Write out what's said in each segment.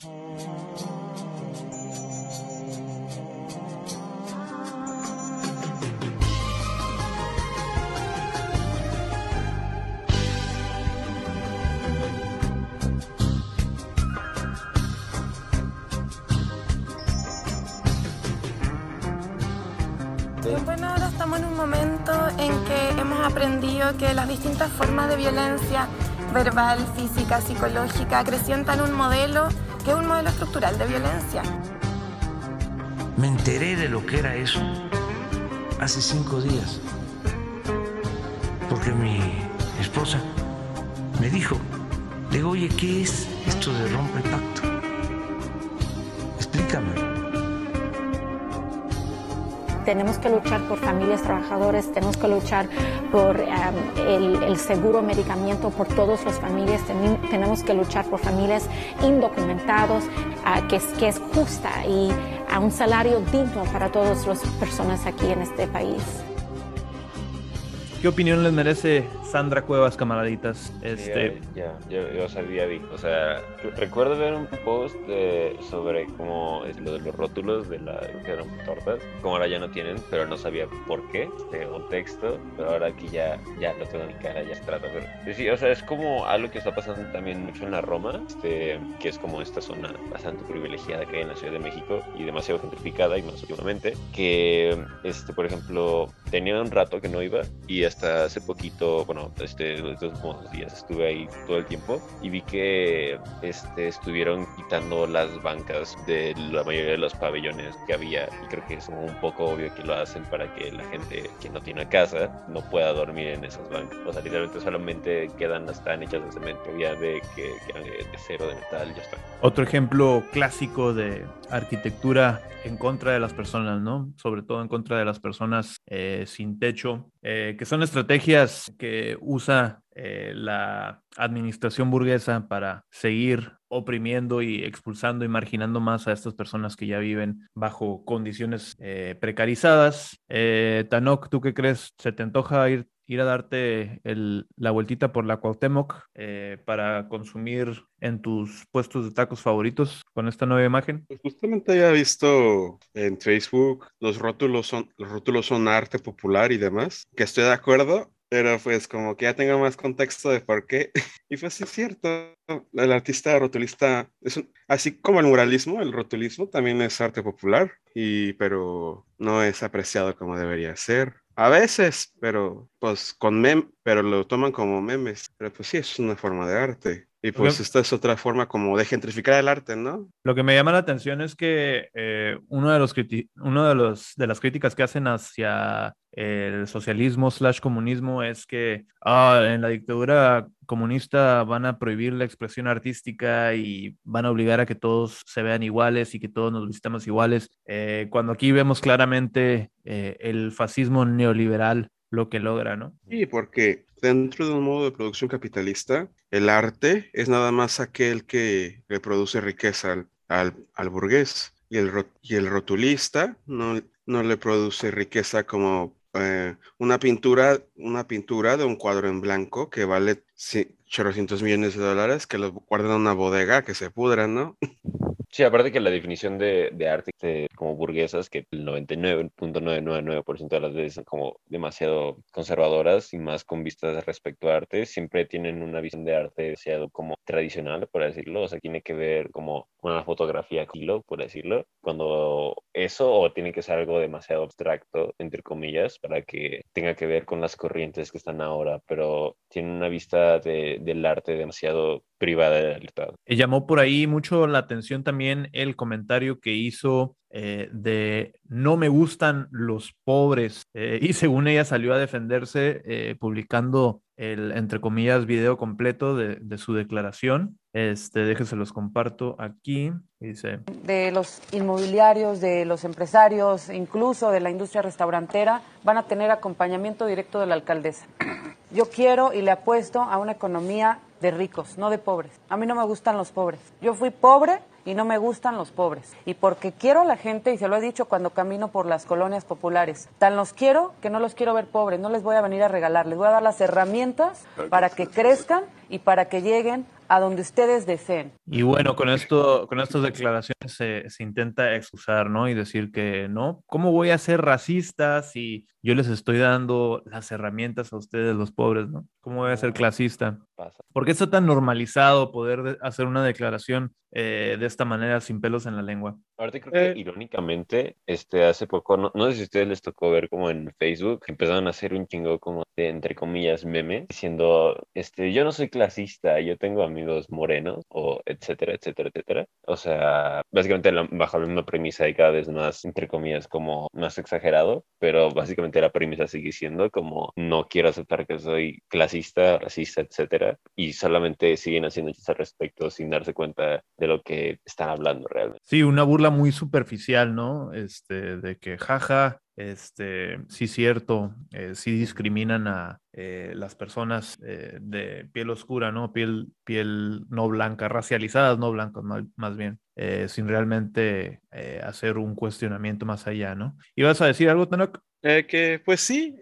Bueno, ahora estamos en un momento en que hemos aprendido que las distintas formas de violencia verbal, física, psicológica acrecientan un modelo es un modelo estructural de violencia. Me enteré de lo que era eso hace cinco días, porque mi esposa me dijo, digo, oye, ¿qué es esto de rompe pacto? Tenemos que luchar por familias trabajadoras, tenemos que luchar por el, seguro medicamento por todas las familias, tenemos que luchar por familias indocumentados, uh, que, es, que es justa y a un salario digno para todas las personas aquí en este país. ¿Qué opinión les merece Sandra Cuevas, camaraditas? Este... ya, yo, yo, sabía, o sea, recuerdo ver un post sobre cómo es lo de los rótulos de la que eran tortas, como ahora ya no tienen, pero no sabía por qué, de un texto, pero ahora aquí ya, ya lo tengo en mi cara, ya se trata. Pero, sí, o sea, es como algo que está pasando también mucho en la Roma, este, que es como esta zona bastante privilegiada que hay en la Ciudad de México y demasiado gentrificada y más últimamente, que, este, por ejemplo, tenía un rato que no iba y hasta hace poquito, bueno, este, estos últimos días estuve ahí todo el tiempo y vi que este, estuvieron quitando las bancas de la mayoría de los pabellones que había y creo que es un poco obvio que lo hacen para que la gente que no tiene casa no pueda dormir en esas bancas. O sea, literalmente solamente quedan, están hechas de cemento, ya de que quedan de, de cero, de metal, ya está. Otro ejemplo clásico de arquitectura en contra de las personas, ¿no? Sobre todo en contra de las personas eh, sin techo, eh, que son estrategias que usa eh, la administración burguesa para seguir oprimiendo y expulsando y marginando más a estas personas que ya viven bajo condiciones precarizadas. Tanok, ¿tú qué crees? ¿Se te antoja ir ir a darte la vueltita por la Cuauhtémoc eh, para consumir en tus puestos de tacos favoritos con esta nueva imagen? Pues justamente había visto en Facebook los rótulos son, los rótulos son arte popular y demás, que estoy de acuerdo, pero pues como que ya tengo más contexto de por qué. Y pues sí es cierto, el artista rotulista, es así como el muralismo, el rotulismo también es arte popular, y, pero no es apreciado como debería ser. A veces, pero pues con mem, pero lo toman como memes. Pero pues sí, es una forma de arte. Y pues esta es otra forma como de gentrificar el arte, ¿no? Lo que me llama la atención es que eh, uno de los uno de los de las críticas que hacen hacia el socialismo slash comunismo es que ah, en la dictadura comunista van a prohibir la expresión artística y van a obligar a que todos se vean iguales y que todos nos vistamos iguales, eh, cuando aquí vemos claramente eh, el fascismo neoliberal lo que logra, ¿no? Sí, porque dentro de un modo de producción capitalista, el arte es nada más aquel que le produce riqueza al, al, burgués y el, y el rotulista no, no le produce riqueza como eh, una pintura, una pintura de un cuadro en blanco que vale 800 millones de dólares, que lo guardan en una bodega, que se pudran, ¿no? Sí, aparte que la definición de, de arte como burguesas, que el 99.999% de las veces son como demasiado conservadoras y más con vistas respecto a arte, siempre tienen una visión de arte demasiado como tradicional, por decirlo, o sea, tiene que ver como una fotografía kilo, por decirlo, cuando eso o tiene que ser algo demasiado abstracto, entre comillas, para que tenga que ver con las corrientes que están ahora, pero tiene una vista de, del arte demasiado privada de la libertad. Y llamó por ahí mucho la atención también el comentario que hizo eh, de no me gustan los pobres eh, y según ella salió a defenderse eh, publicando el, entre comillas, video completo de, de su declaración. Este, déjense los comparto aquí. Dice. De los inmobiliarios, de los empresarios, incluso de la industria restaurantera, van a tener acompañamiento directo de la alcaldesa. Yo quiero y le apuesto a una economía de ricos, no de pobres. A mí no me gustan los pobres. Yo fui pobre y no me gustan los pobres. Y porque quiero a la gente, y se lo he dicho cuando camino por las colonias populares, tan los quiero que no los quiero ver pobres, no les voy a venir a regalar, les voy a dar las herramientas para que crezcan y para que lleguen a donde ustedes deseen. Y bueno, con esto, con estas declaraciones se, se, intenta excusar, ¿no? Y decir que no, ¿cómo voy a ser racista si yo les estoy dando las herramientas a ustedes, los pobres, ¿no? ¿Cómo voy a ser clasista? ¿Por qué está tan normalizado poder hacer una declaración eh, de esta manera sin pelos en la lengua? Ahorita creo que eh. irónicamente, este, hace poco, no, no, sé si a ustedes les tocó ver como en Facebook, empezaron a hacer un chingo como de, entre comillas, meme, diciendo, este, yo no soy clasista, yo tengo amigos morenos, o etcétera, etcétera, etcétera. O sea, básicamente bajo la misma premisa y cada vez más, entre comillas, como más exagerado, pero básicamente la premisa sigue siendo como, no quiero aceptar que soy clasista, racista, etcétera, y solamente siguen haciendo chistes al respecto sin darse cuenta de lo que están hablando realmente. Sí, una burla muy superficial, ¿no? Este, de que jaja, este, sí cierto, eh, sí discriminan a eh, las personas eh, de piel oscura, ¿no? Piel, piel no blanca, racializadas, no blancas, más, bien, sin realmente hacer un cuestionamiento más allá, ¿no? ¿Ibas a decir algo, Tanok? que pues sí,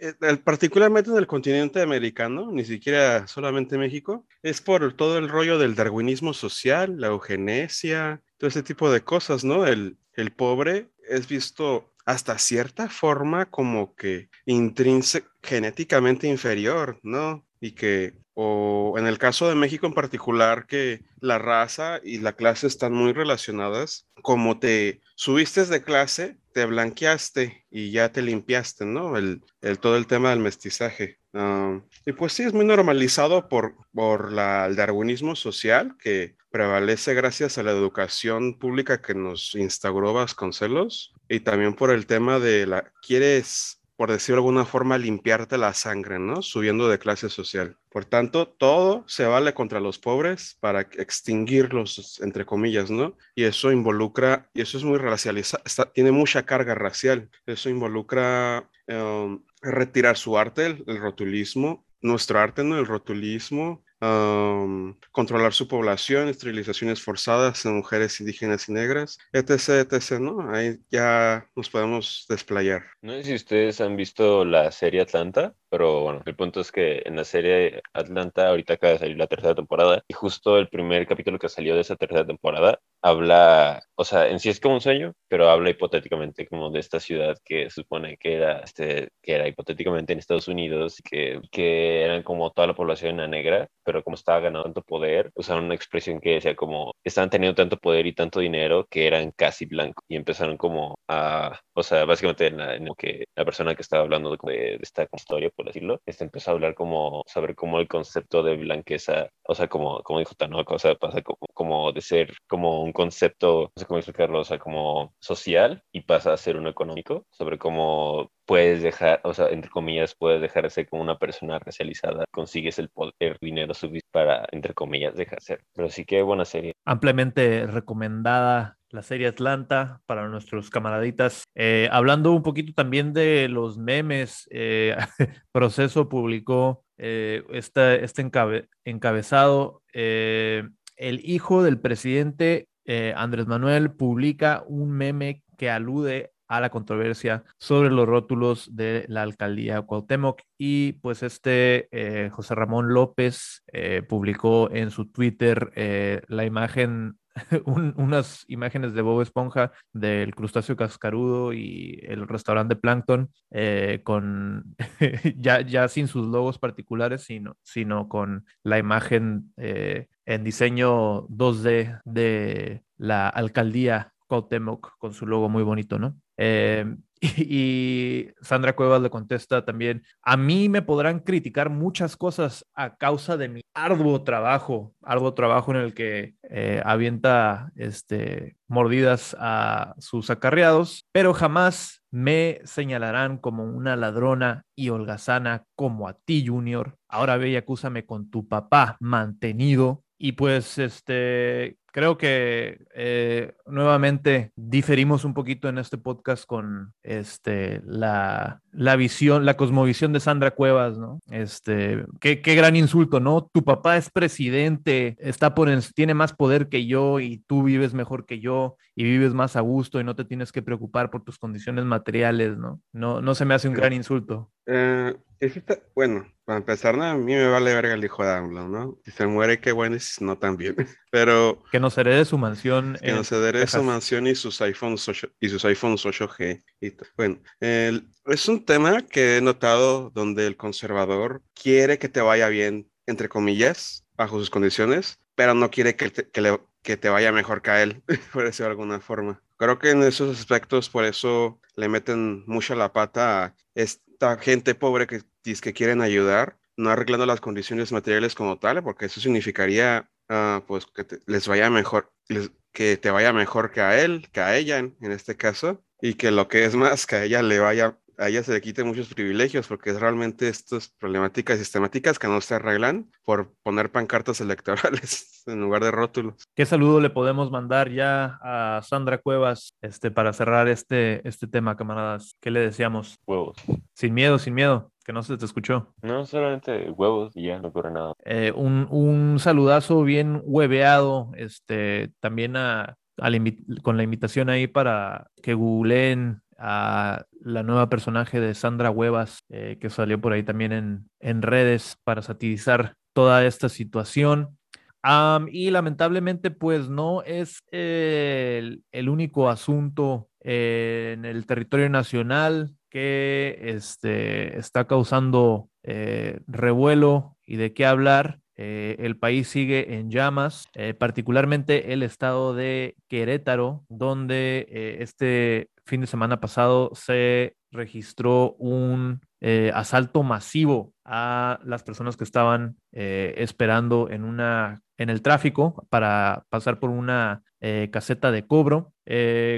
particularmente en el continente americano, ni siquiera solamente México, es por todo el rollo del darwinismo social, la eugenesia, todo ese tipo de cosas, ¿no? El, el pobre es visto hasta cierta forma como que intrínseco, genéticamente inferior, ¿no? Y que, o en el caso de México en particular, que la raza y la clase están muy relacionadas, como te subiste de clase, te blanqueaste y ya te limpiaste, ¿no? El, el todo el tema del mestizaje. Ah, y pues sí, es muy normalizado por, por la, el darwinismo social que prevalece gracias a la educación pública que nos instauró Vasconcelos y también por el tema de la, quieres, por decirlo de alguna forma, limpiarte la sangre, ¿no? Subiendo de clase social. Por tanto, todo se vale contra los pobres para extinguirlos, entre comillas, ¿no? Y eso involucra, y eso es muy racializado, tiene mucha carga racial. Eso involucra em, retirar su arte, el, rotulismo, nuestro arte, ¿no? El rotulismo, controlar su población, esterilizaciones forzadas en mujeres indígenas y negras, etc., etc., ¿no? Ahí ya nos podemos desplayar. No sé si ustedes han visto la serie Atlanta, pero bueno, el punto es que en la serie Atlanta ahorita acaba de salir la tercera temporada y justo el primer capítulo que salió de esa tercera temporada habla, o sea, en sí es como un sueño, pero habla hipotéticamente como de esta ciudad que supone que era, este, que era hipotéticamente en Estados Unidos, que, que eran como toda la población negra, pero como estaba ganando tanto poder, usaron una expresión que decía como estaban teniendo tanto poder y tanto dinero que eran casi blancos y empezaron como a, o sea, básicamente en, la, que la persona que estaba hablando de, de esta historia, por decirlo, este empezó a hablar como sobre cómo el concepto de blanqueza, o sea, como, como dijo Tanoka, o sea, pasa como, como de ser como un concepto, no sé cómo explicarlo, o sea, como social y pasa a ser uno económico, sobre cómo puedes dejar, o sea, entre comillas, puedes dejar de ser como una persona racializada, consigues el poder, dinero suficiente para, entre comillas, dejar de ser. Pero sí que buena serie. Ampliamente recomendada la serie Atlanta para nuestros camaraditas. Eh, hablando un poquito también de los memes, eh, Proceso publicó eh, este, este encabezado. El hijo del presidente Andrés Manuel publica un meme que alude a la controversia sobre los rótulos de la alcaldía Cuauhtémoc y pues este eh, José Ramón López eh, publicó en su Twitter eh, la imagen unas imágenes de Bob Esponja del crustáceo cascarudo y el restaurante Plankton con ya, ya sin sus logos particulares sino, sino con la imagen en diseño 2D de la alcaldía Cuauhtémoc con su logo muy bonito, ¿no? Eh, y, Sandra Cuevas le contesta también, a mí me podrán criticar muchas cosas a causa de mi arduo trabajo, arduo trabajo en el que eh, avienta este, mordidas a sus acarreados, pero jamás me señalarán como una ladrona y holgazana como a ti, Junior. Ahora ve y acúsame con tu papá mantenido. Y pues, este, creo que eh, nuevamente diferimos un poquito en este podcast con este, la, la, visión, la cosmovisión de Sandra Cuevas, ¿no? Este, qué, qué, gran insulto, ¿no? Tu papá es presidente, está por tiene más poder que yo y tú vives mejor que yo y vives más a gusto y no te tienes que preocupar por tus condiciones materiales, ¿no? No, no se me hace un gran insulto. Eh, bueno, Para empezar, no, a mí me vale verga el hijo de AMLO, ¿no? Si se muere, qué bueno, y si no, también. Pero... Que nos herede su mansión. Que nos herede su mansión y sus iPhones 8, y sus iPhones 8G. Y bueno, es un tema que he notado donde el conservador quiere que te vaya bien, entre comillas, bajo sus condiciones, pero no quiere que te, que le, que te vaya mejor que a él, por decirlo de alguna forma. Creo que en esos aspectos, por eso le meten mucha la pata a gente pobre que, que quieren ayudar, no arreglando las condiciones materiales como tal, porque eso significaría uh, pues que les vaya mejor, que te vaya mejor que a él, que a ella en, este caso, y que lo que es más, que a ella le vaya a ella se le quite muchos privilegios, porque es realmente estas problemáticas sistemáticas que no se arreglan por poner pancartas electorales en lugar de rótulos. ¿Qué saludo le podemos mandar ya a Sandra Cuevas este, para cerrar este, este tema, camaradas? ¿Qué le deseamos? Huevos. Sin miedo, sin miedo que no se te escuchó. No, solamente huevos y ya no ocurre nada. Eh, un, un, saludazo bien hueveado, este, también a, a la con la invitación ahí para que googleen a la nueva personaje de Sandra Huevas, eh, que salió por ahí también en, en redes para satirizar toda esta situación. y lamentablemente, pues no es el, el, único asunto en el territorio nacional que este, está causando eh, revuelo y de qué hablar. Eh, el país sigue en llamas, particularmente el estado de Querétaro, donde este fin de semana pasado se registró un eh, asalto masivo a las personas que estaban eh, esperando en una en el tráfico para pasar por una eh, caseta de cobro.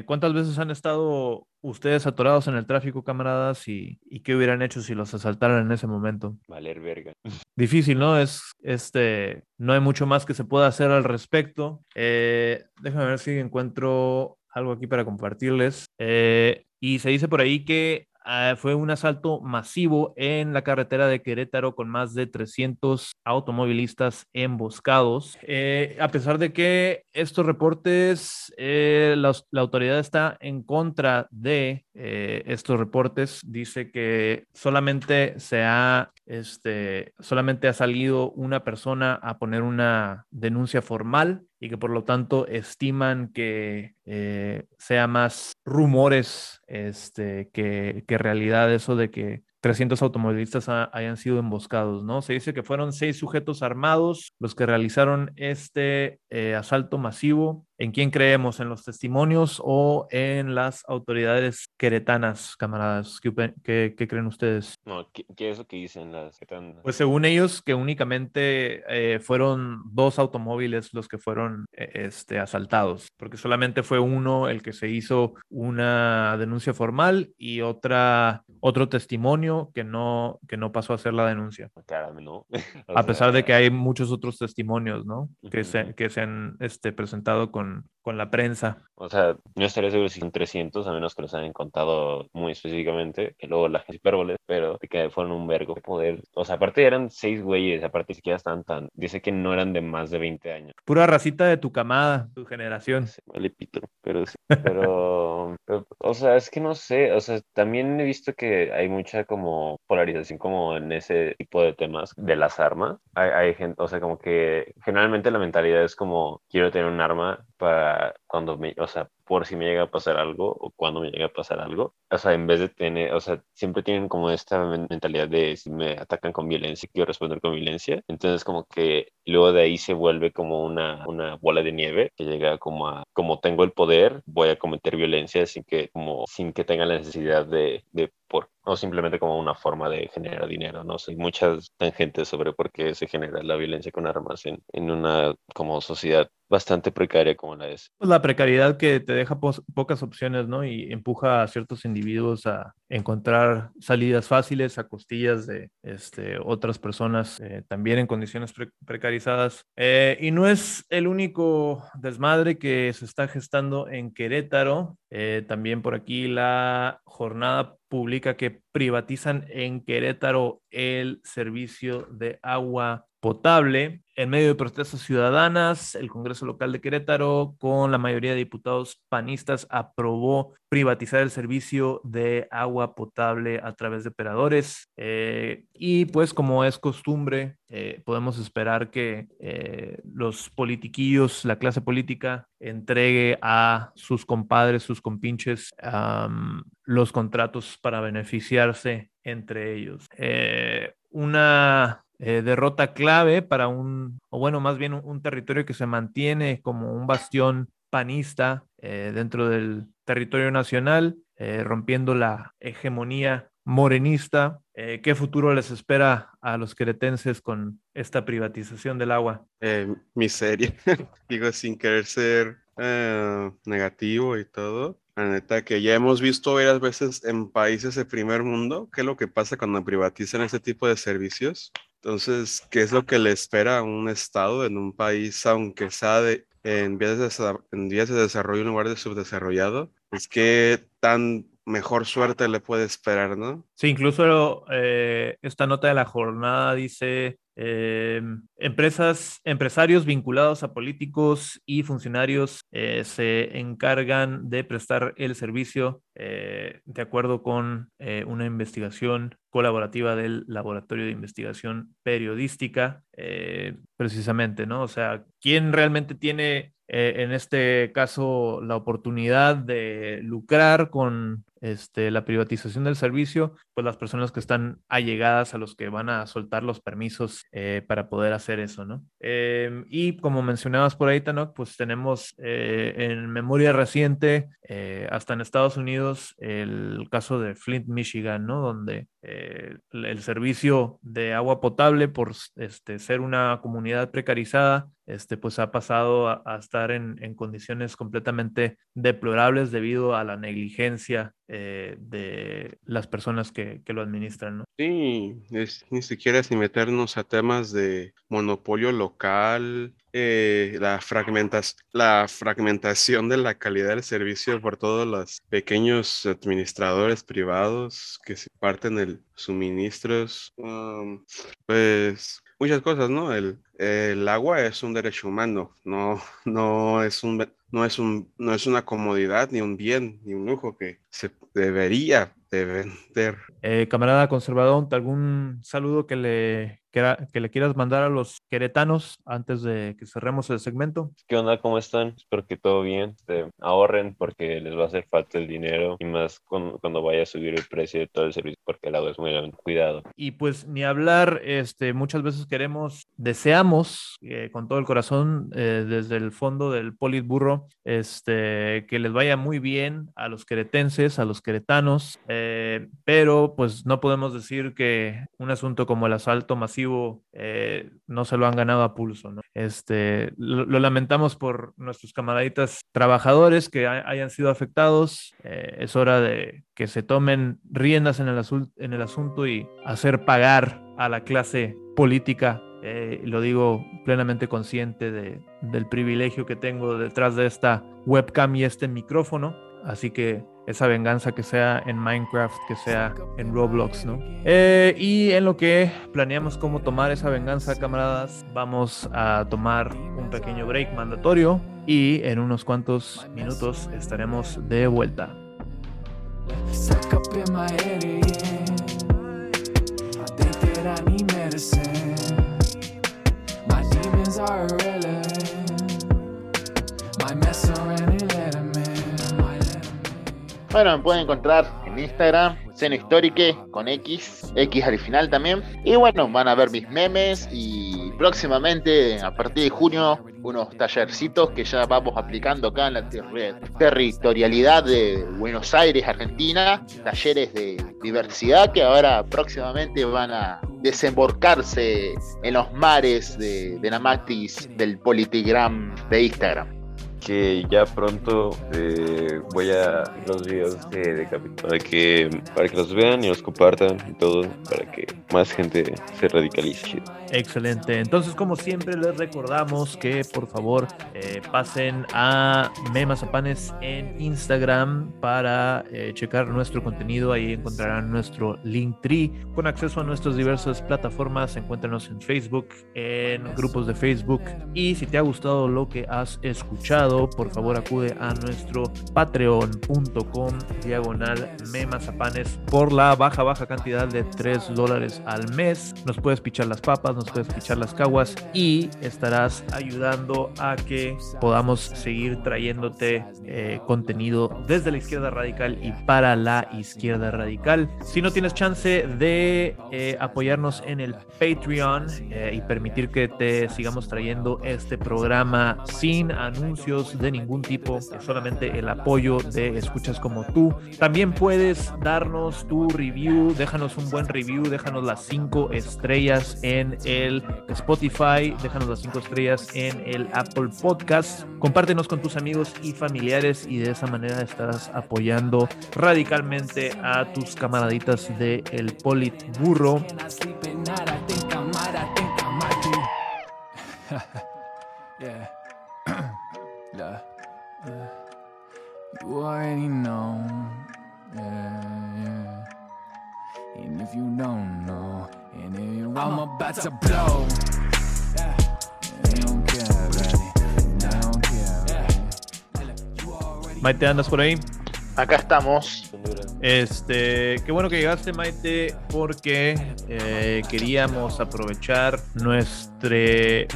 ¿Cuántas veces han estado ustedes atorados en el tráfico, camaradas? Y, y, qué hubieran hecho si los asaltaran en ese momento? Valer verga. Difícil, ¿no? Es este, no hay mucho más que se pueda hacer al respecto. déjame ver si encuentro algo aquí para compartirles. Eh, y se dice por ahí que Ah, fue un asalto masivo en la carretera de Querétaro con más de 300 automovilistas emboscados. Eh, a pesar de que estos reportes, eh, la, autoridad está en contra de estos reportes, dice que solamente se ha, este, solamente ha salido una persona a poner una denuncia formal y que por lo tanto estiman que sea más rumores este, que, que realidad eso de que 300 automovilistas hayan sido emboscados, ¿no? Se dice que fueron seis sujetos armados los que realizaron este eh, asalto masivo. ¿En quién creemos? ¿En los testimonios o en las autoridades queretanas, camaradas? ¿Qué, qué, creen ustedes? No, ¿qué, ¿qué, es lo que dicen las queretanas? Pues según ellos, que únicamente eh, fueron dos automóviles los que fueron eh, este, asaltados, porque solamente fue uno el que se hizo una denuncia formal y otra, otro testimonio que no, que no pasó a hacer la denuncia. a pesar de que hay muchos otros testimonios, ¿no? Que se, que se han este, presentado con, con la prensa. O sea, no estaría seguro si son 300, a menos que los hayan contado muy específicamente, que luego las hipérboles, pero que fueron un vergo de poder. O sea, aparte eran seis güeyes, aparte siquiera están tan. Dice que no eran de más de 20 años. Pura racita de tu camada, tu generación. vale, pito, pero sí. Pero, o sea, es que no sé, o sea, también he visto que hay mucha como polarización como en ese tipo de temas de las armas. Hay, hay gente, o sea, como que generalmente la mentalidad es como quiero tener un arma para cuando me, o sea, por si me llega a pasar algo o cuando me llega a pasar algo. O sea, en vez de tener, o sea, siempre tienen como esta mentalidad de si me atacan con violencia, quiero responder con violencia. Entonces como que luego de ahí se vuelve como una, una bola de nieve que llega como a, como tengo el poder, voy a cometer violencia sin que, como, sin que tenga la necesidad de, de por, o simplemente como una forma de generar dinero, ¿no? Hay muchas tangentes sobre por qué se genera la violencia con armas en, en una como sociedad bastante precaria como la es. Pues la precariedad que te deja pocas opciones, ¿no? Y empuja a ciertos individuos a encontrar salidas fáciles a costillas de este, otras personas eh, también en condiciones precarizadas. Eh, y no es el único desmadre que se está gestando en Querétaro. Eh, también por aquí la jornada publica que privatizan en Querétaro el servicio de agua potable. En medio de protestas ciudadanas, el Congreso Local de Querétaro, con la mayoría de diputados panistas, aprobó privatizar el servicio de agua agua potable a través de operadores. Eh, y pues como es costumbre, eh, podemos esperar que eh, los politiquillos, la clase política, entregue a sus compadres, sus compinches, los contratos para beneficiarse entre ellos. una derrota clave para un, o bueno, más bien un, territorio que se mantiene como un bastión panista dentro del territorio nacional, rompiendo la hegemonía morenista. Eh, ¿Qué futuro les espera a los queretenses con esta privatización del agua? Eh, miseria, digo sin querer ser eh, negativo y todo. La neta que ya hemos visto varias veces en países de primer mundo qué es lo que pasa cuando privatizan este tipo de servicios. Entonces, ¿qué es lo que le espera a un Estado en un país, aunque sea en, vías de, en vías de desarrollo en lugar de subdesarrollado? Es que tan mejor suerte le puede esperar, ¿no? Sí, incluso eh, esta nota de la jornada dice eh, empresas, empresarios vinculados a políticos y funcionarios eh, se encargan de prestar el servicio de acuerdo con una investigación colaborativa del Laboratorio de Investigación Periodística, precisamente, ¿no? O sea, ¿quién realmente tiene en este caso la oportunidad de lucrar con este, la privatización del servicio, pues las personas que están allegadas a los que van a soltar los permisos eh, para poder hacer eso, ¿no? Em, y como mencionabas por ahí, Tanok, pues tenemos eh, en memoria reciente, eh, hasta en Estados Unidos, el caso de Flint, Michigan, ¿no? Donde el servicio de agua potable, por este, ser una comunidad precarizada, este, pues ha pasado a, estar en, en, condiciones completamente deplorables debido a la negligencia eh, de las personas que, que lo administran. ¿no? Sí, ni siquiera sin meternos a temas de monopolio local, eh, la, fragmentas, la fragmentación de la calidad del servicio por todos los pequeños administradores privados que se parten el suministros, um, pues muchas cosas, ¿no? El, el agua es un derecho humano, no, no es un no es, un, no es una comodidad, ni un bien, ni un lujo que se debería de vender. Eh, camarada conservador, ¿algún saludo que le, que, le quieras mandar a los queretanos antes de que cerremos el segmento? ¿Qué onda? ¿Cómo están? Espero que todo bien. Este, ahorren porque les va a hacer falta el dinero y más cuando, vaya a subir el precio de todo el servicio porque el agua es muy cuidado. Y pues ni hablar, este, muchas veces queremos, deseamos eh, con todo el corazón eh, desde el fondo del Politburro este, que les vaya muy bien a los queretenses, a los queretanos, eh, pero pues no podemos decir que un asunto como el asalto masivo eh, no se lo han ganado a pulso. Este, lo, lamentamos por nuestros camaraditas trabajadores que hayan sido afectados. Eh, es hora de que se tomen riendas en el, en el asunto y hacer pagar a la clase política eh, lo digo plenamente consciente de, del privilegio que tengo detrás de esta webcam y este micrófono. Así que esa venganza que sea en Minecraft, que sea en Roblox, ¿no? Eh, y en lo que planeamos cómo tomar esa venganza, camaradas, vamos a tomar un pequeño break mandatorio y en unos cuantos minutos estaremos de vuelta. Bueno, me pueden encontrar en Instagram, Seno con X, X al final también. Y bueno, van a ver mis memes y próximamente, a partir de junio, unos tallercitos que ya vamos aplicando acá en la territorialidad de Buenos Aires, Argentina. Talleres de diversidad que ahora próximamente van a desembarcarse en los mares de, de la del Politigram de Instagram que ya pronto eh, voy a los videos de, de para que para que los vean y los compartan y todo para que más gente se radicalice. Excelente. Entonces, como siempre, les recordamos que por favor eh, pasen a Memazapanes en Instagram para eh, checar nuestro contenido. Ahí encontrarán nuestro link tree con acceso a nuestras diversas plataformas. Encuéntranos en Facebook, en grupos de Facebook. Y si te ha gustado lo que has escuchado, por favor acude a nuestro patreon.com diagonal memazapanes por la baja, baja cantidad de 3 dólares al mes. Nos puedes pichar las papas, nos puedes pichar las caguas y estarás ayudando a que podamos seguir trayéndote eh, contenido desde la izquierda radical y para la izquierda radical. Si no tienes chance de eh, apoyarnos en el Patreon eh, y permitir que te sigamos trayendo este programa sin anuncios de ningún tipo, solamente el apoyo de escuchas como tú, también puedes darnos tu review, déjanos un buen review, déjanos las cinco estrellas en el Spotify, déjanos las cinco estrellas en el Apple Podcast, compártenos con tus amigos y familiares y de esa manera estarás apoyando radicalmente a tus camaraditas de El yeah. Yeah. Uh, you already know. Yeah, yeah. And if you don't know, and if you I'm about to blow. Yeah. They don't care, baby. They don't care, baby. You already Maite, ¿andas por ahí? Acá estamos. Este, qué bueno que llegaste, Maite, porque eh, queríamos aprovechar nuestro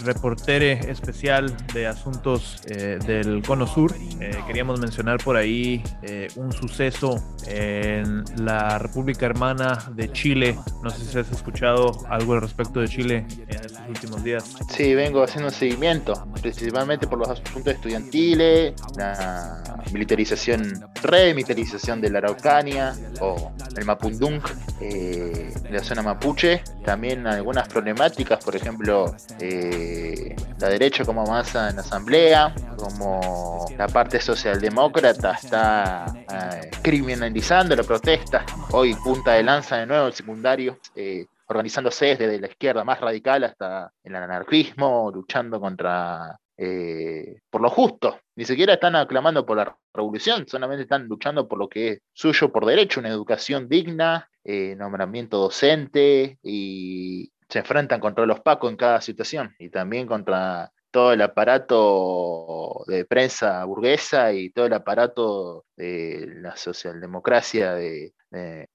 reportere especial de asuntos eh, del Cono Sur. Eh, queríamos mencionar por ahí eh, un suceso en la República Hermana de Chile. No sé si has escuchado algo al respecto de Chile en estos últimos días. Sí, vengo haciendo un seguimiento, principalmente por los asuntos estudiantiles, la militarización, remilitarización de la Araucanía o el Mapundung, eh, la zona mapuche, también algunas problemáticas, por ejemplo, eh, la derecha como avanza en la asamblea, como la parte socialdemócrata está eh, criminalizando la protesta, hoy punta de lanza de nuevo el secundario. Eh, organizándose desde la izquierda más radical hasta el anarquismo, luchando contra eh, por lo justo. Ni siquiera están aclamando por la revolución, solamente están luchando por lo que es suyo por derecho, una educación digna, eh, nombramiento docente y se enfrentan contra los pacos en cada situación y también contra todo el aparato de prensa burguesa y todo el aparato de la socialdemocracia de,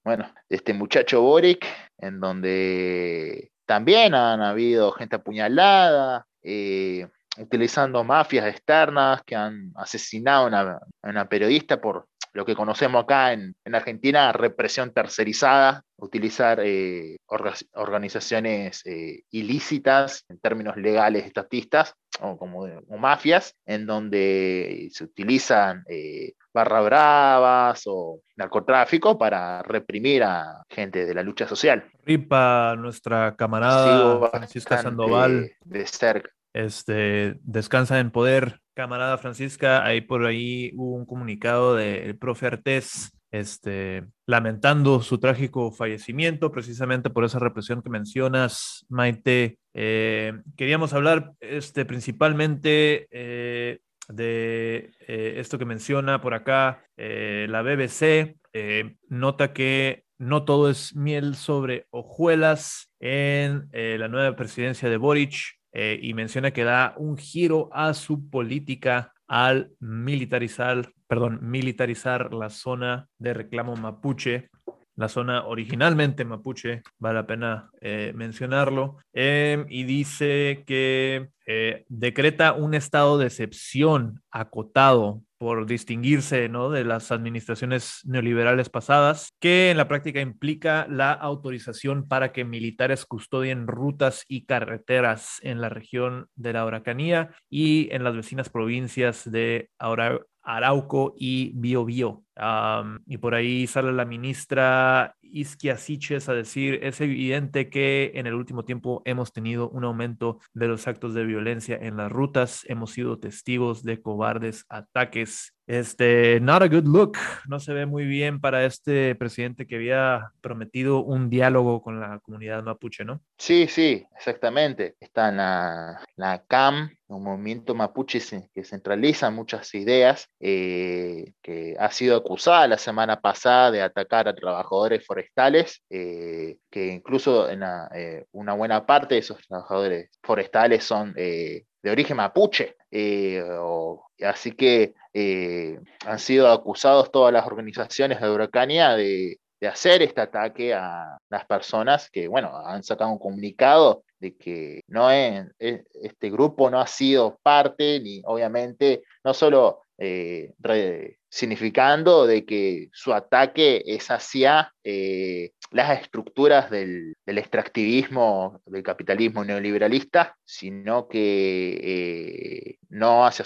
bueno, de este muchacho Boric, en donde también han habido gente apuñalada, eh, utilizando mafias externas que han asesinado a una, periodista por lo que conocemos acá en, en Argentina, represión tercerizada, utilizar eh, orga organizaciones eh, ilícitas en términos legales estatistas o como o mafias, en donde se utilizan eh, barra bravas o narcotráfico para reprimir a gente de la lucha social. Ripa, nuestra camarada Francisca Sandoval. De cerca. Este, descansa en poder, camarada Francisca. Ahí por ahí hubo un comunicado del profe Artés, este, lamentando su trágico fallecimiento, precisamente por esa represión que mencionas, Maite. Eh, queríamos hablar este, principalmente eh, de eh, esto que menciona por acá la BBC. nota que no todo es miel sobre hojuelas en la nueva presidencia de Boric eh, y menciona que da un giro a su política al militarizar, perdón, militarizar la zona de reclamo mapuche, la zona originalmente mapuche, vale la pena eh, mencionarlo, eh, y dice que eh, decreta un estado de excepción acotado por distinguirse ¿no? de las administraciones neoliberales pasadas, que en la práctica implica la autorización para que militares custodien rutas y carreteras en la región de la Araucanía y en las vecinas provincias de Ara Arauco y Biobío. Y por ahí sale la ministra Isquia Siches a decir, es evidente que en el último tiempo hemos tenido un aumento de los actos de violencia en las rutas, hemos sido testigos de cobardes ataques. Este, not a good look, no se ve muy bien para este presidente que había prometido un diálogo con la comunidad mapuche, ¿no? Sí, sí, exactamente. Está en la, la CAM, un movimiento mapuche que centraliza muchas ideas, eh, que ha sido acusada la semana pasada de atacar a trabajadores forestales, eh, que incluso en eh, una buena parte de esos trabajadores forestales son de origen mapuche, así que han sido acusados todas las organizaciones de Huracania de, de hacer este ataque a las personas que, bueno, han sacado un comunicado de que no es, este grupo no ha sido parte, ni obviamente, no solo eh, significando de que su ataque es hacia eh, las estructuras del, extractivismo, del capitalismo neoliberalista, sino que eh, no hacia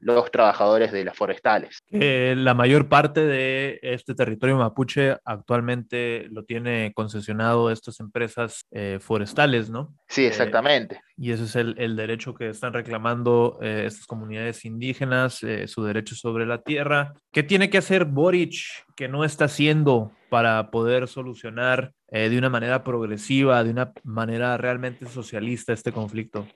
los trabajadores de las forestales. la mayor parte de este territorio mapuche actualmente lo tiene concesionado estas empresas eh, forestales, ¿no? Sí, exactamente. y ese es el, el, derecho que están reclamando estas comunidades indígenas, su derecho sobre la tierra ¿Qué tiene que hacer Boric que no está haciendo para poder solucionar eh, de una manera progresiva, de una manera realmente socialista este conflicto?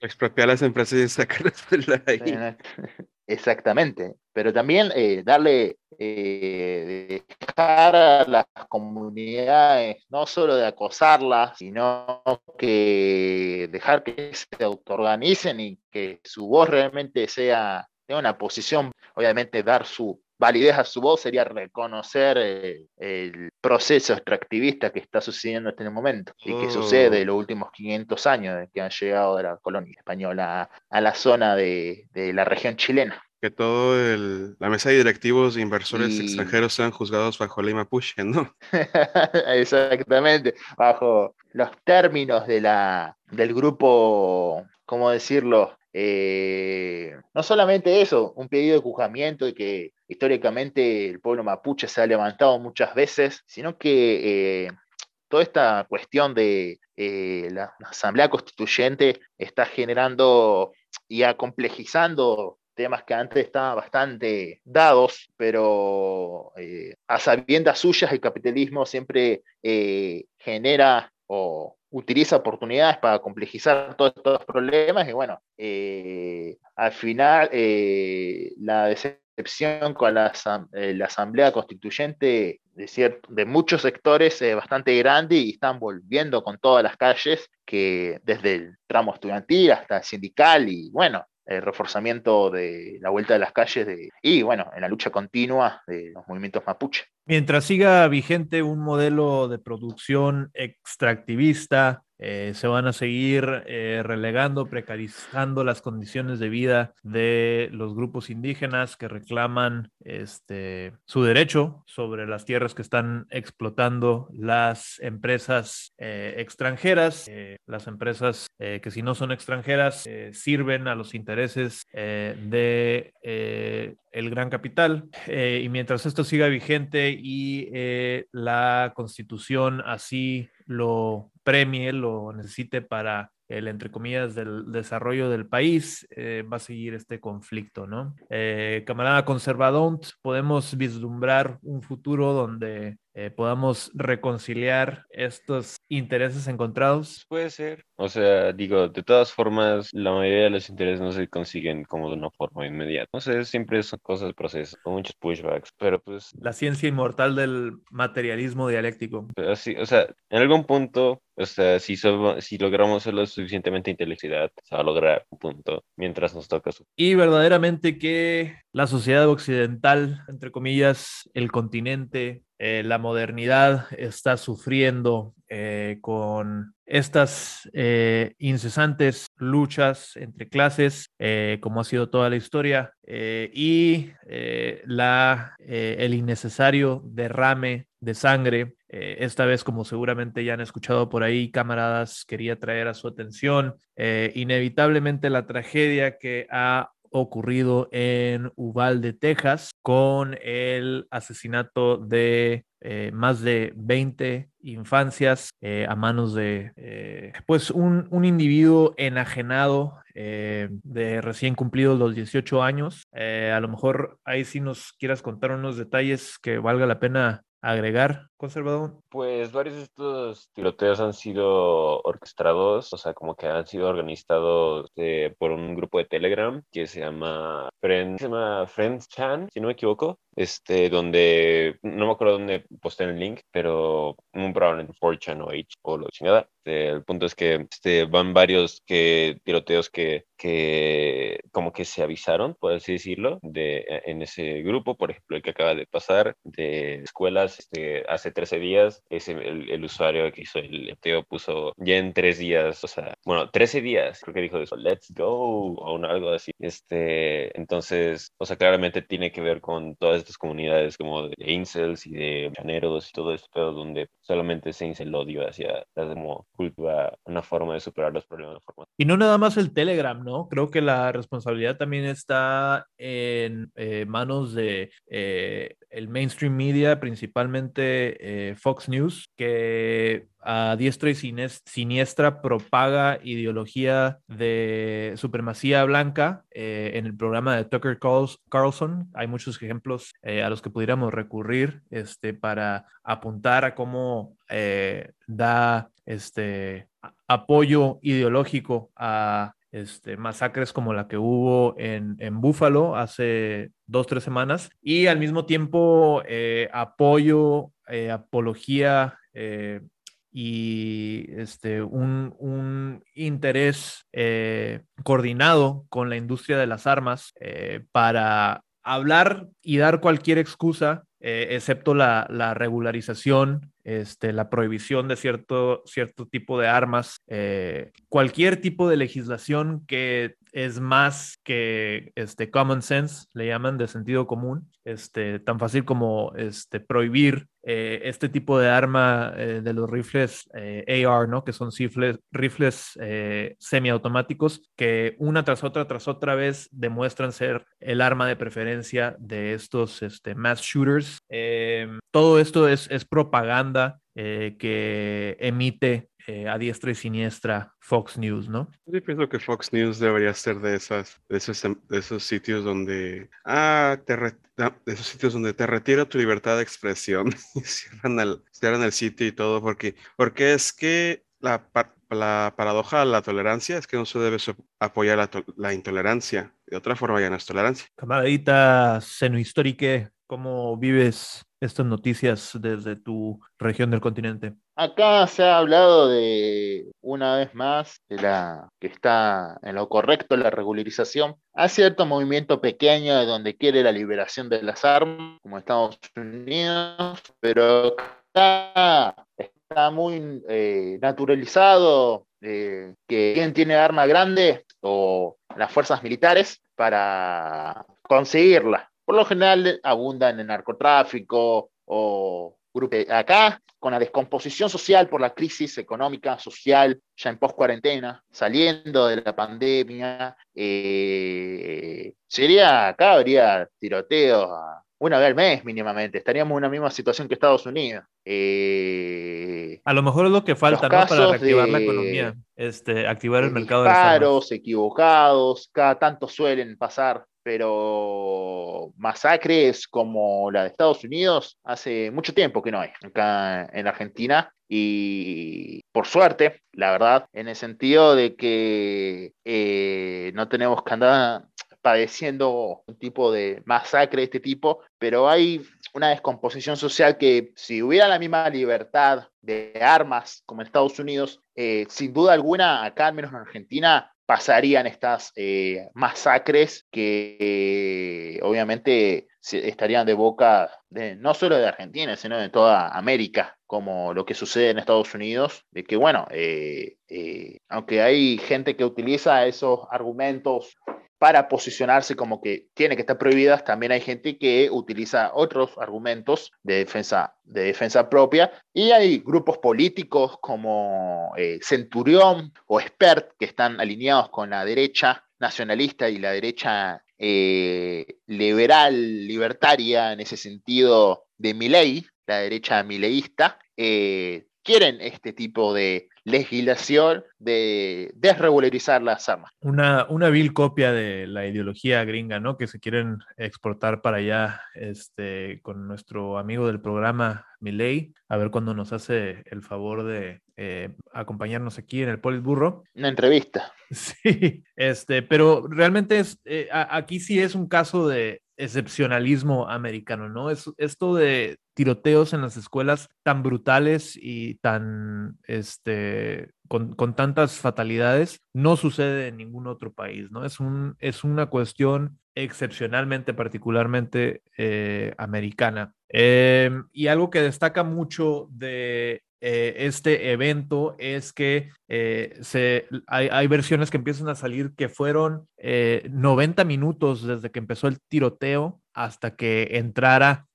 Expropiar las empresas y sacarlas de ahí. Exactamente, pero también eh, darle, eh, dejar a las comunidades, no solo de acosarlas, sino que dejar que se autoorganicen y que su voz realmente sea una posición, obviamente dar su validez a su voz sería reconocer eh, el proceso extractivista que está sucediendo en este momento y que sucede en los últimos 500 años que han llegado de la colonia española a, la zona de, la región chilena. Que todo la mesa de directivos e inversores extranjeros sean juzgados bajo ley mapuche, ¿no? Exactamente, bajo los términos de la, del grupo, ¿cómo decirlo? Eh, no solamente eso, un pedido de juzgamiento y que históricamente el pueblo mapuche se ha levantado muchas veces, sino que eh, toda esta cuestión de eh, la, Asamblea Constituyente está generando y acomplejizando temas que antes estaban bastante dados, pero a sabiendas suyas el capitalismo siempre genera o utiliza oportunidades para complejizar todos estos problemas y bueno, eh, al final eh, la decepción con la, eh, la, Asamblea Constituyente de, de muchos sectores es bastante grande y están volviendo con todas las calles, que desde el tramo estudiantil hasta el sindical y bueno, el reforzamiento de la vuelta de las calles y bueno, en la lucha continua de los movimientos mapuche. Mientras siga vigente un modelo de producción extractivista, eh, se van a seguir eh, relegando, precarizando las condiciones de vida de los grupos indígenas que reclaman este, su derecho sobre las tierras que están explotando las empresas eh, extranjeras, las empresas que si no son extranjeras sirven a los intereses de el gran capital. y mientras esto siga vigente y la constitución así lo premie, lo necesite para el, entre comillas, del desarrollo del país, eh, va a seguir este conflicto, ¿no? Eh, camarada conservador, podemos vislumbrar un futuro donde eh, podamos reconciliar estos intereses encontrados? Puede ser. O sea, digo, de todas formas, la mayoría de los intereses no se consiguen como de una forma inmediata. No sé, siempre son cosas de proceso, con muchos pushbacks, pero pues... La ciencia inmortal del materialismo dialéctico. Así, o sea, en algún punto, o sea, si, si logramos ser lo suficientemente inteligibilidad, se va a lograr un punto, mientras nos toca su... Y verdaderamente que la sociedad occidental, entre comillas, el continente, eh, la modernidad está sufriendo eh, con estas eh, incesantes luchas entre clases, como ha sido toda la historia, y la, el innecesario derrame de sangre. esta vez, como seguramente ya han escuchado por ahí, camaradas, quería traer a su atención inevitablemente la tragedia que ha ocurrido en Uvalde, Texas, con el asesinato de eh, más de 20 infancias eh, a manos de eh, pues un, un, individuo enajenado de recién cumplidos los 18 años. a lo mejor ahí sí nos quieras contar unos detalles que valga la pena agregar, conservador? Pues varios de estos tiroteos han sido orquestados, o sea, como que han sido organizados eh, por un grupo de Telegram que se llama Friends, se llama Friends Chan, si no me equivoco. este, donde no me acuerdo dónde posté el link, pero programa en 4chan o H o lo chingada. Este, el punto es que este, van varios que, tiroteos que, que como que se avisaron, por así decirlo, de, en ese grupo, por ejemplo, el que acaba de pasar de escuelas, este, hace 13 días, ese, el, usuario que hizo el tiroteo puso ya en tres días, o sea, bueno, 13 días, creo que dijo eso, let's go, o algo así. Este, entonces, o sea, claramente tiene que ver con todas estas comunidades como de incels y de chaneros y todo esto, donde solamente se incel odio hacia la como una forma de superar los problemas. De forma. Y no nada más el Telegram, ¿no? Creo que la responsabilidad también está en eh, manos de eh, el mainstream media, principalmente eh, Fox News, que a diestra y siniestra propaga ideología de supremacía blanca eh, en el programa de Tucker Carlson. Hay muchos ejemplos eh, a los que pudiéramos recurrir este, para apuntar a cómo da este, apoyo ideológico a este, masacres como la que hubo en, en Búfalo hace dos, tres semanas, y al mismo tiempo eh, apoyo, eh, apología eh, y este, un, un interés coordinado con la industria de las armas para hablar y dar cualquier excusa, excepto la, la regularización este, la prohibición de cierto, cierto tipo de armas, eh, cualquier tipo de legislación que es más que este, common sense, le llaman de sentido común, este, tan fácil como este, prohibir eh, este tipo de arma eh, de los rifles AR, ¿no? que son rifles, semiautomáticos que una tras otra, tras otra vez demuestran ser el arma de preferencia de estos este, mass shooters. todo esto es, propaganda eh, que emite eh, a diestra y siniestra Fox News, ¿no? Yo pienso que Fox News debería ser de esas, de esos, de esos sitios donde, ah, te de esos sitios donde te retira tu libertad de expresión y cierran el, cierran el sitio y todo, porque, porque es que la, la paradoja de la tolerancia es que no se debe apoyar la, la, intolerancia. De otra forma ya no es tolerancia. Camaradita seno histórica, ¿cómo vives estas noticias desde tu región del continente? Acá se ha hablado de, una vez más, de la que está en lo correcto la regularización. Hay cierto movimiento pequeño de donde quiere la liberación de las armas, como Estados Unidos, pero acá está muy eh, naturalizado eh, que quien tiene arma grande o las fuerzas militares para conseguirla por lo general abundan en narcotráfico o grupos. Acá, con la descomposición social por la crisis económica, social, ya en post-cuarentena, saliendo de la pandemia, eh, sería, acá habría tiroteos una vez al mes mínimamente. Estaríamos en una misma situación que Estados Unidos. Eh, a lo mejor es lo que falta ¿no? para reactivar la economía, este, activar el mercado de equivocados, cada tanto suelen pasar pero masacres como la de Estados Unidos hace mucho tiempo que no hay acá en Argentina. Y por suerte, la verdad, en el sentido de que eh, no tenemos que andar padeciendo un tipo de masacre de este tipo, pero hay una descomposición social que si hubiera la misma libertad de armas como en Estados Unidos, eh, sin duda alguna, acá al menos en Argentina, pasarían estas eh, masacres que eh, obviamente estarían de boca no solo de Argentina, sino de toda América, como lo que sucede en Estados Unidos, de que bueno, eh, aunque hay gente que utiliza esos argumentos para posicionarse como que tiene que estar prohibidas, también hay gente que utiliza otros argumentos de defensa, de defensa propia y hay grupos políticos como eh, Centurión o Expert que están alineados con la derecha nacionalista y la derecha eh, liberal, libertaria en ese sentido de Milei, la derecha mileísta, eh, quieren este tipo de legislación de desregularizar las armas. Una, una vil copia de la ideología gringa, ¿no? Que se quieren exportar para allá este, con nuestro amigo del programa, Miley, a ver cuándo nos hace el favor de eh, acompañarnos aquí en el Politburro. Una entrevista. Sí, este, pero realmente es, eh, aquí sí es un caso de, excepcionalismo americano, ¿no? Es esto de tiroteos en las escuelas tan brutales y tan, este, con, tantas fatalidades, no sucede en ningún otro país, ¿no? Es, un, es una cuestión excepcionalmente, particularmente eh, americana. Em, y algo que destaca mucho de eh, este evento es que eh, se, hay, versiones que empiezan a salir que fueron 90 minutos desde que empezó el tiroteo hasta que entrara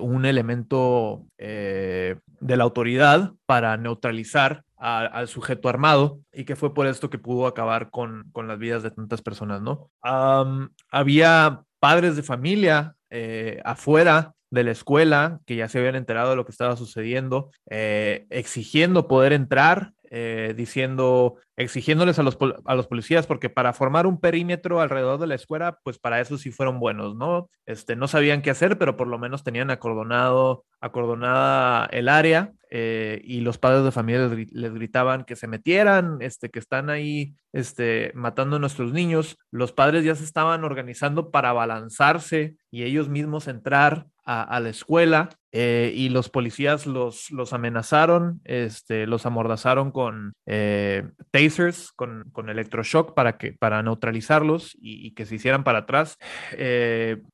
un elemento de la autoridad para neutralizar al sujeto armado y que fue por esto que pudo acabar con, con las vidas de tantas personas, ¿no? había padres de familia eh, afuera de la escuela que ya se habían enterado de lo que estaba sucediendo, eh, exigiendo poder entrar, eh, diciendo, exigiéndoles a los, a los policías, porque para formar un perímetro alrededor de la escuela, pues para eso sí fueron buenos, ¿no? Este, no sabían qué hacer, pero por lo menos tenían acordonado, acordonada el área eh, y los padres de familia les, gritaban que se metieran, este, que están ahí este, matando a nuestros niños. Los padres ya se estaban organizando para balanzarse y ellos mismos entrar a, la escuela eh, y los policías los, los amenazaron, este, los amordazaron con eh, tasers, con, con, electroshock para, que, para neutralizarlos y, que se hicieran para atrás,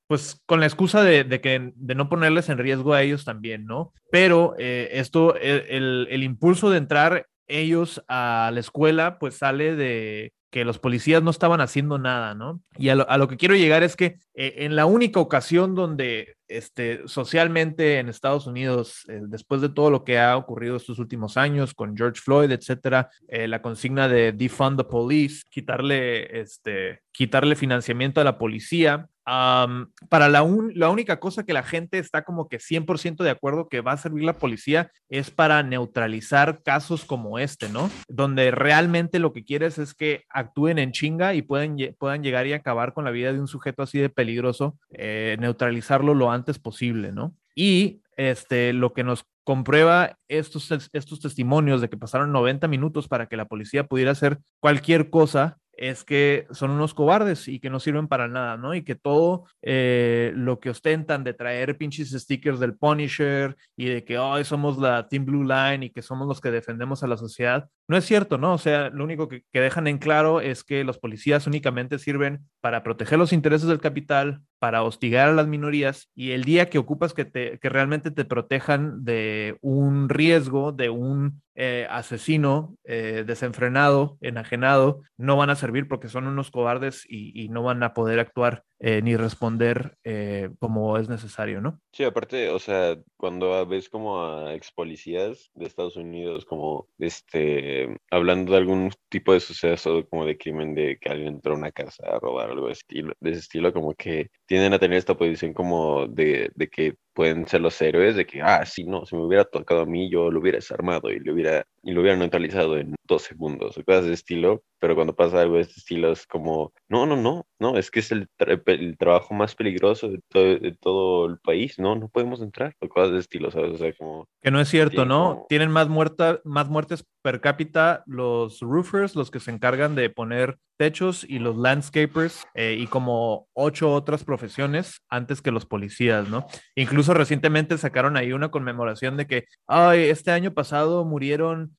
pues con la excusa de, de, que, de no ponerles en riesgo a ellos también, ¿no? Pero esto el, impulso de entrar ellos a la escuela, pues sale de que los policías no estaban haciendo nada, ¿no? Y a lo, que quiero llegar es que eh, en la única ocasión donde este, socialmente en Estados Unidos, eh, después de todo lo que ha ocurrido estos últimos años con George Floyd, etcétera, eh, la consigna de defund the police, quitarle, este, quitarle financiamiento a la policía, para la, única cosa que la gente está como que 100% de acuerdo que va a servir la policía es para neutralizar casos como este, ¿no? Donde realmente lo que quieres es que actúen en chinga y puedan llegar y acabar con la vida de un sujeto así de peligroso, eh, neutralizarlo lo antes posible, ¿no? Y este, lo que nos comprueba estos, estos testimonios de que pasaron 90 minutos para que la policía pudiera hacer cualquier cosa es que son unos cobardes y que no sirven para nada, ¿no? Y que todo eh, lo que ostentan de traer pinches stickers del Punisher y de que hoy somos la Team Blue Line y que somos los que defendemos a la sociedad, no es cierto, ¿no? O sea, lo único que, dejan en claro es que los policías únicamente sirven para proteger los intereses del capital, para hostigar a las minorías y el día que ocupas que, te, que realmente te protejan de un riesgo, de un eh, asesino eh, desenfrenado, enajenado, no van a servir porque son unos cobardes y, no van a poder actuar eh, ni responder como es necesario, ¿no? Sí, aparte, o sea, cuando ves como a ex policías de Estados Unidos, como este, hablando de algún tipo de suceso, como de crimen, de que alguien entró a una casa a robar algo de, estilo, ese estilo, como que tienden a tener esta posición como de, de que pueden ser los héroes de que, ah, sí, no, si me hubiera tocado a mí, yo lo hubiera desarmado y lo hubiera, y lo hubiera neutralizado en dos segundos o cosas de estilo, pero cuando pasa algo de este estilo es como, no, no, no, no, es que es el, el trabajo más peligroso de, de, todo el país, no, no podemos entrar o cosas de estilo, ¿sabes? O sea, como... Que no es cierto, ¿no? Tienen más, muerta, más muertes per cápita los roofers, los que se encargan de poner techos y los landscapers eh, y como ocho otras profesiones antes que los policías, ¿no? Incluso recientemente sacaron ahí una conmemoración de que, ay, este año pasado murieron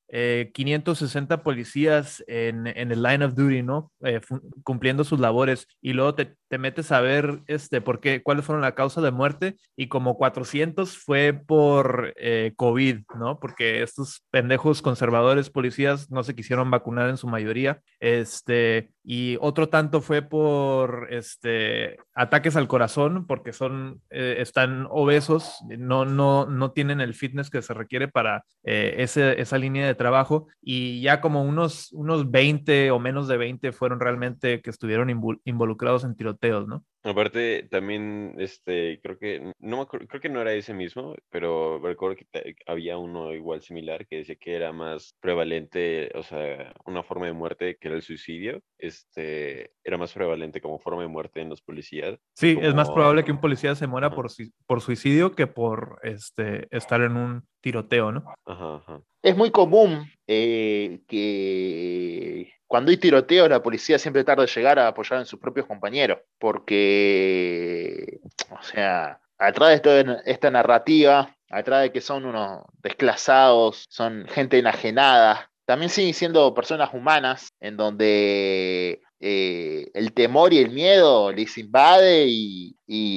560 eh, policías en, en, el line of duty, ¿no? Eh, cumpliendo sus labores y luego te, te, metes a ver este, por qué, cuáles fueron la causa de muerte y como 400 fue por COVID, ¿no? Porque estos pendejos conservadores policías no se quisieron vacunar en su mayoría. Este, y otro tanto fue por este, ataques al corazón, porque son, eh, están obesos, no, no, no tienen el fitness que se requiere para eh, esa línea de trabajo, y ya como unos, unos 20 o menos de 20 fueron realmente que estuvieron involucrados en tiroteos, ¿no? Aparte, también, este, creo que, no creo que no era ese mismo, pero recuerdo que había uno igual similar que decía que era más prevalente, o sea, una forma de muerte que era el suicidio, este, era más prevalente como forma de muerte en los policías. Sí, es más probable que un policía se muera por, por suicidio que por, este, estar en un tiroteo, ¿no? Ajá, ajá. Es muy común eh, que cuando hay tiroteo, la policía siempre tarda en llegar a apoyar a sus propios compañeros, porque o sea, atrás de toda esta narrativa, atrás de que son unos desclasados, son gente enajenada, también siguen siendo personas humanas en donde eh, el temor y el miedo les invade y,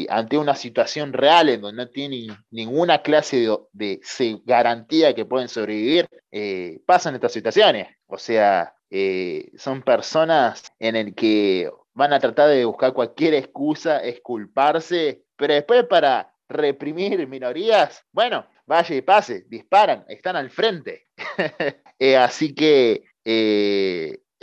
ante una situación real en donde no tienen ninguna clase de, garantía que pueden sobrevivir, eh, pasan estas situaciones. O sea, eh, son personas en el que van a tratar de buscar cualquier excusa, exculparse, pero después para reprimir minorías, bueno, vaya y pase, disparan, están al frente. así que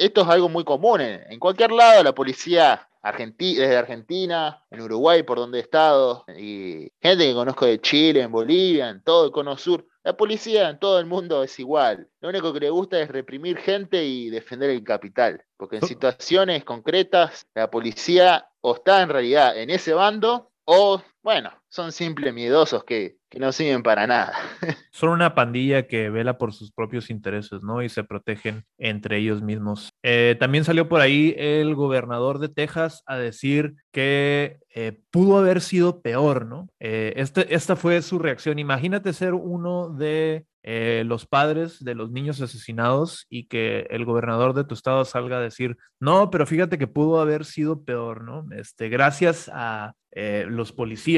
esto es algo muy común en, cualquier lado, la policía desde Argentina, en Uruguay, por donde he estado, y gente que conozco de Chile, en Bolivia, en todo el cono sur. La policía en todo el mundo es igual. Lo único que le gusta es reprimir gente y defender el capital. Porque en situaciones concretas, la policía o está en realidad en ese bando o, bueno, son simples miedosos que, no sirven para nada. Son una pandilla que vela por sus propios intereses, ¿no? Y se protegen entre ellos mismos. Eh, también salió por ahí el gobernador de Texas a decir que eh, pudo haber sido peor, ¿no? Eh, este, esta fue su reacción. Imagínate ser uno de los padres de los niños asesinados y que el gobernador de tu estado salga a decir, no, pero fíjate que pudo haber sido peor, ¿no? Este, gracias a eh, los policías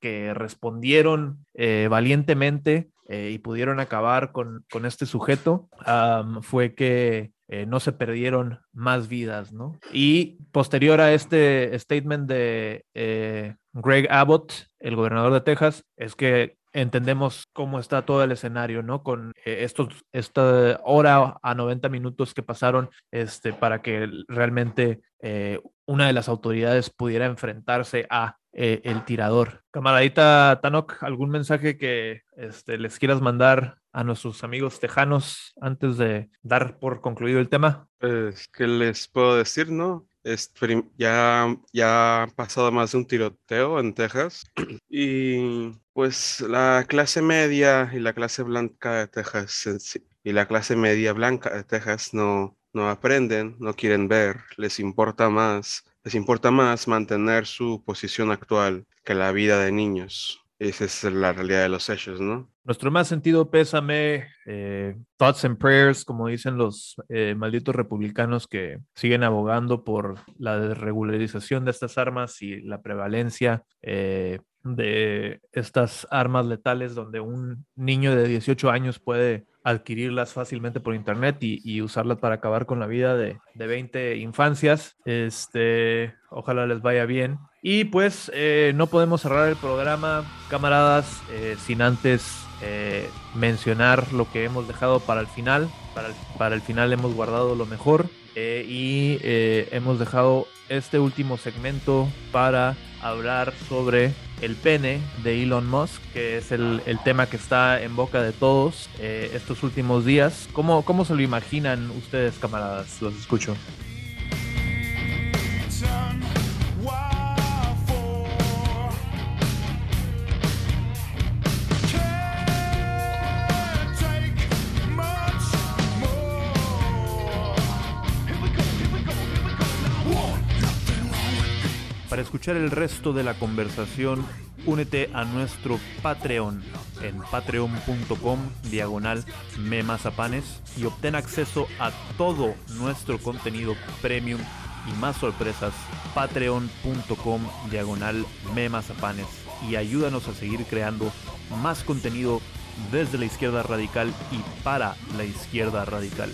que respondieron eh, valientemente eh, y pudieron acabar con, este sujeto, fue que no se perdieron más vidas, ¿no? Y posterior a este statement de Greg Abbott, el gobernador de Texas, es que entendemos cómo está todo el escenario, ¿no? Con estos, esta hora a 90 minutos que pasaron este, para que realmente una de las autoridades pudiera enfrentarse a eh, el tirador. Camaradita Tanok, ¿algún mensaje que este, les quieras mandar a nuestros amigos tejanos antes de dar por concluido el tema? Pues, ¿qué les puedo decir, no? ya, ya ha pasado más de un tiroteo en Texas y pues la clase media y la clase blanca de Texas y la clase media blanca de Texas no, no aprenden, no quieren ver, les importa más les importa más mantener su posición actual que la vida de niños. Esa es la realidad de los hechos, ¿no? Nuestro más sentido pésame, eh, thoughts and prayers, como dicen los eh, malditos republicanos que siguen abogando por la desregularización de estas armas y la prevalencia eh, de estas armas letales donde un niño de 18 años puede adquirirlas fácilmente por internet y, usarlas para acabar con la vida de, de, 20 infancias. Este, ojalá les vaya bien. Y pues eh, no podemos cerrar el programa, camaradas, eh, sin antes eh, mencionar lo que hemos dejado para el final. Para el, para el final hemos guardado lo mejor y hemos dejado este último segmento para hablar sobre el pene de Elon Musk, que es el, tema que está en boca de todos eh, estos últimos días. ¿Cómo, ¿Cómo se lo imaginan ustedes, camaradas? Los escucho. Para escuchar el resto de la conversación, únete a nuestro Patreon en patreon.com diagonal memazapanes y obtén acceso a todo nuestro contenido premium y más sorpresas patreon.com diagonal memazapanes y ayúdanos a seguir creando más contenido desde la izquierda radical y para la izquierda radical.